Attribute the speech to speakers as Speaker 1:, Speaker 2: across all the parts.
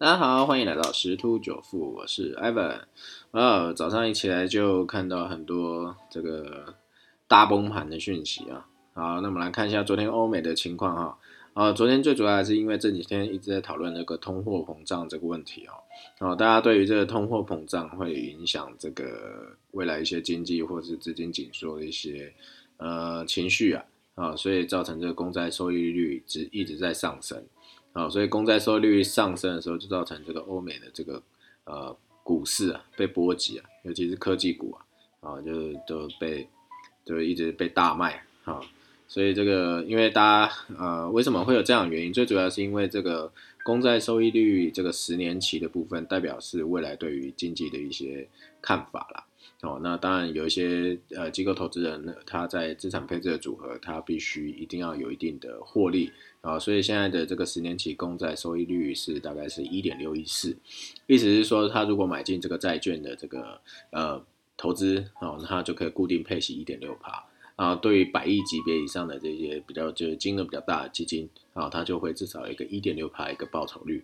Speaker 1: 大家好，欢迎来到十突九富，我是 Ivan。啊，早上一起来就看到很多这个大崩盘的讯息啊。好，那我们来看一下昨天欧美的情况哈。啊，昨天最主要还是因为这几天一直在讨论那个通货膨胀这个问题哦。哦，大家对于这个通货膨胀会影响这个未来一些经济或是资金紧缩的一些呃情绪啊啊，所以造成这个公债收益率直一直在上升。啊，所以公债收益率上升的时候，就造成这个欧美的这个呃股市啊被波及啊，尤其是科技股啊，啊就都被就一直被大卖啊。所以这个因为大家呃为什么会有这样原因？最主要是因为这个公债收益率这个十年期的部分，代表是未来对于经济的一些看法啦。哦，那当然有一些呃机构投资人，他在资产配置的组合，他必须一定要有一定的获利啊，所以现在的这个十年期公债收益率是大概是一点六一四，意思是说，他如果买进这个债券的这个呃投资哦，那他就可以固定配息一点六趴啊。对于百亿级别以上的这些比较就是金额比较大的基金啊，它就会至少一个一点六趴一个报酬率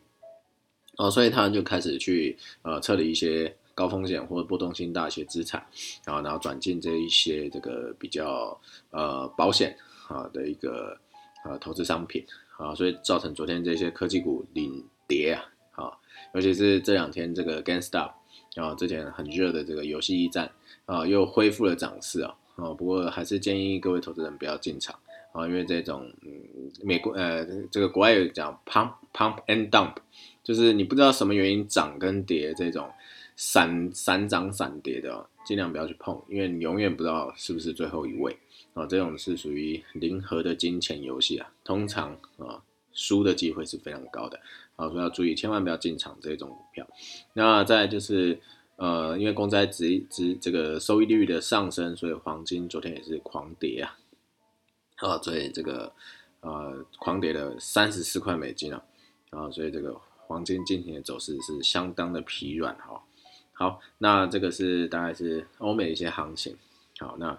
Speaker 1: 哦，所以他就开始去呃撤离一些。高风险或者波动性大一些资产，然后然后转进这一些这个比较呃保险啊的一个呃投资商品啊，所以造成昨天这些科技股领跌啊，啊，尤其是这两天这个 GameStop 啊，之前很热的这个游戏驿站啊，又恢复了涨势啊，啊，不过还是建议各位投资人不要进场啊，因为这种嗯美国呃这个国外有讲 pump pump and dump，就是你不知道什么原因涨跟跌这种。散散涨散跌的，尽量不要去碰，因为你永远不知道是不是最后一位啊。这种是属于零和的金钱游戏啊，通常啊输的机会是非常高的啊，所以要注意，千万不要进场这种股票。那再就是呃，因为公债值值这个收益率的上升，所以黄金昨天也是狂跌啊，啊，所以这个呃狂跌了三十四块美金啊，啊，所以这个黄金今天的走势是相当的疲软哈。好，那这个是大概是欧美一些行情。好，那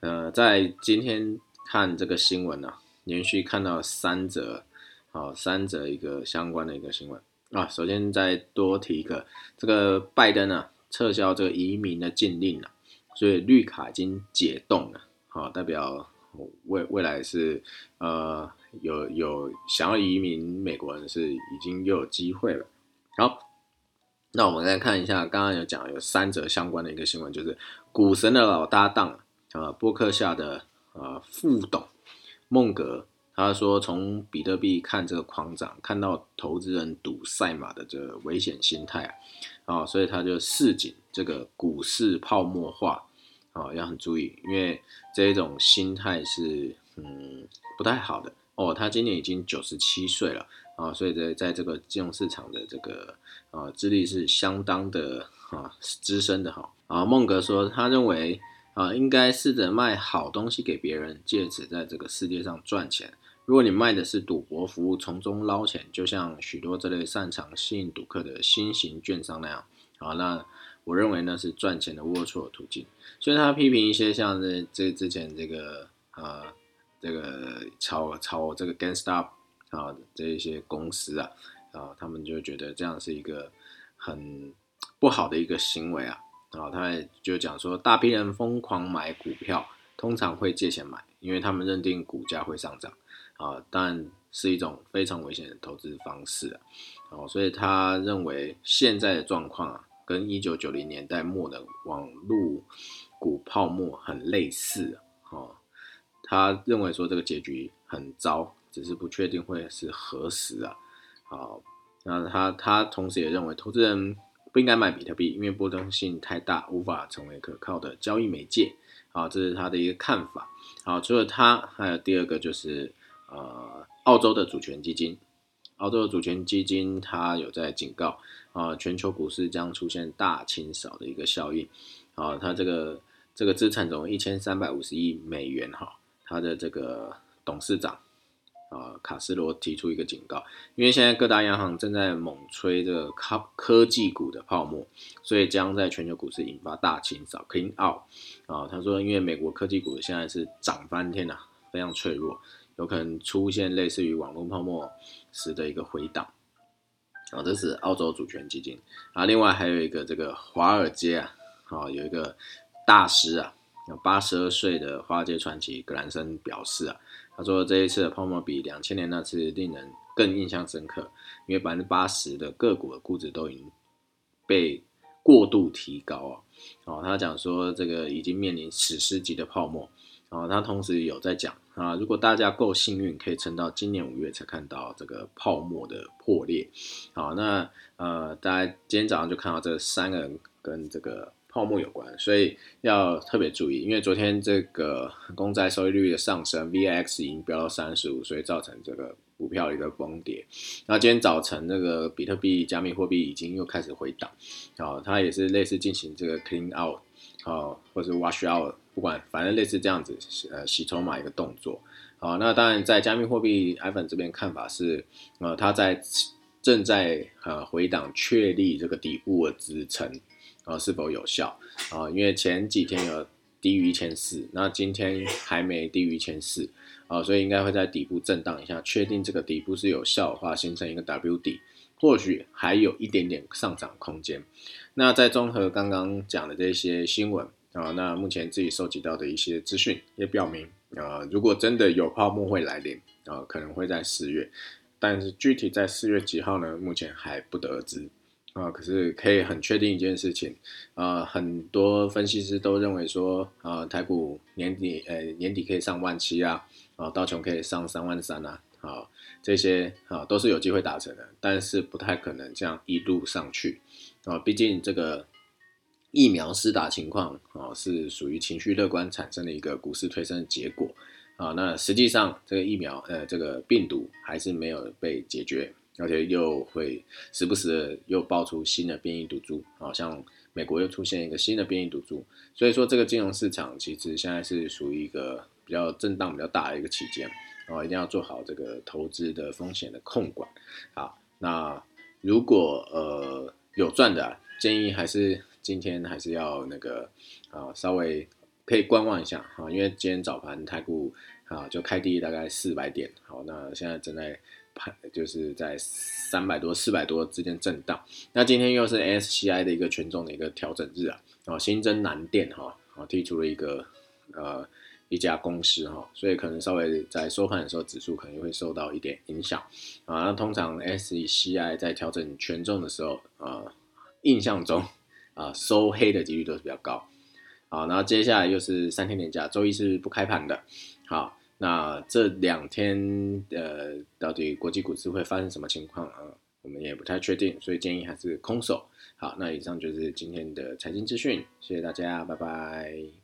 Speaker 1: 呃，在今天看这个新闻呢，连续看到三则，好三则一个相关的一个新闻啊。首先再多提一个，这个拜登呢撤销这个移民的禁令了，所以绿卡已经解冻了，好，代表未未来是呃有有想要移民美国人是已经又有机会了。好。那我们再看一下，刚刚有讲有三则相关的一个新闻，就是股神的老搭档啊，波克夏的呃副董孟格，他说从比特币看这个狂涨，看到投资人赌赛马的这个危险心态啊，啊，所以他就市井这个股市泡沫化啊，要很注意，因为这一种心态是嗯不太好的哦。他今年已经九十七岁了。啊，所以在在这个金融市场的这个啊资历是相当的啊资深的哈啊。孟格说，他认为啊应该试着卖好东西给别人，借此在这个世界上赚钱。如果你卖的是赌博服务，从中捞钱，就像许多这类擅长吸引赌客的新型券商那样啊，那我认为那是赚钱的龌龊途径。所以他批评一些像这这之前这个啊这个炒炒这个 GameStop。啊，这一些公司啊，啊，他们就觉得这样是一个很不好的一个行为啊，啊，他就讲说，大批人疯狂买股票，通常会借钱买，因为他们认定股价会上涨，啊，但是一种非常危险的投资方式啊，哦，所以他认为现在的状况啊，跟一九九零年代末的网络股泡沫很类似，哦，他认为说这个结局很糟。只是不确定会是何时啊？好，那他他同时也认为，投资人不应该买比特币，因为波动性太大，无法成为可靠的交易媒介。好，这是他的一个看法。好，除了他，还有第二个就是呃，澳洲的主权基金，澳洲的主权基金它有在警告啊，全球股市将出现大清扫的一个效应。啊，它这个这个资产总共一千三百五十亿美元哈，它的这个董事长。啊，卡斯罗提出一个警告，因为现在各大央行正在猛吹这个科科技股的泡沫，所以将在全球股市引发大清扫 （clean out）。啊，他说，因为美国科技股现在是涨翻天呐，非常脆弱，有可能出现类似于网络泡沫时的一个回档。啊，这是澳洲主权基金啊。另外还有一个这个华尔街啊，哦，有一个大师啊，有八十二岁的华尔街传奇格兰森表示啊，他说这一次的泡沫比两千年那次令人更印象深刻，因为百分之八十的个股的估值都已经被过度提高啊。哦，他讲说这个已经面临史诗级的泡沫。哦，他同时有在讲啊，如果大家够幸运，可以撑到今年五月才看到这个泡沫的破裂。好，那呃，大家今天早上就看到这三个人跟这个泡沫有关，所以要特别注意，因为昨天这个公债收益率的上升，VIX 已经飙到三十五，所以造成这个股票一个崩跌。那今天早晨那个比特币、加密货币已经又开始回档，好，它也是类似进行这个 clean out，好，或者 wash out。管，反正类似这样子，呃，洗筹码一个动作。好，那当然在加密货币，iPhone 这边看法是，呃，它在正在呃回档确立这个底部的支撑，啊，是否有效？啊，因为前几天有低于一千四，那今天还没低于一千四，啊，所以应该会在底部震荡一下，确定这个底部是有效的话，形成一个 W 底，或许还有一点点上涨空间。那在综合刚刚讲的这些新闻。啊，那目前自己收集到的一些资讯也表明，啊，如果真的有泡沫会来临，啊，可能会在四月，但是具体在四月几号呢？目前还不得而知。啊，可是可以很确定一件事情，啊，很多分析师都认为说，啊，台股年底，呃，年底可以上万七啊，啊，道琼可以上三万三啊，啊，这些啊都是有机会达成的，但是不太可能这样一路上去，啊，毕竟这个。疫苗施打情况啊，是属于情绪乐观产生的一个股市推升的结果啊。那实际上这个疫苗，呃，这个病毒还是没有被解决，而且又会时不时的又爆出新的变异毒株啊，像美国又出现一个新的变异毒株，所以说这个金融市场其实现在是属于一个比较震荡比较大的一个期间啊，一定要做好这个投资的风险的控管。好，那如果呃有赚的，建议还是。今天还是要那个啊，稍微可以观望一下啊，因为今天早盘太股啊就开低大概四百点，好，那现在正在盘就是在三百多、四百多之间震荡。那今天又是 SCI 的一个权重的一个调整日啊，啊，新增南电哈啊剔出了一个呃一家公司哈，所以可能稍微在收盘的时候指数可能会受到一点影响啊。那通常 SCI 在调整权重的时候啊，印象中。啊，收黑的几率都是比较高，好，然后接下来又是三天连假，周一是不开盘的，好，那这两天呃，到底国际股市会发生什么情况啊？我们也不太确定，所以建议还是空手。好，那以上就是今天的财经资讯，谢谢大家，拜拜。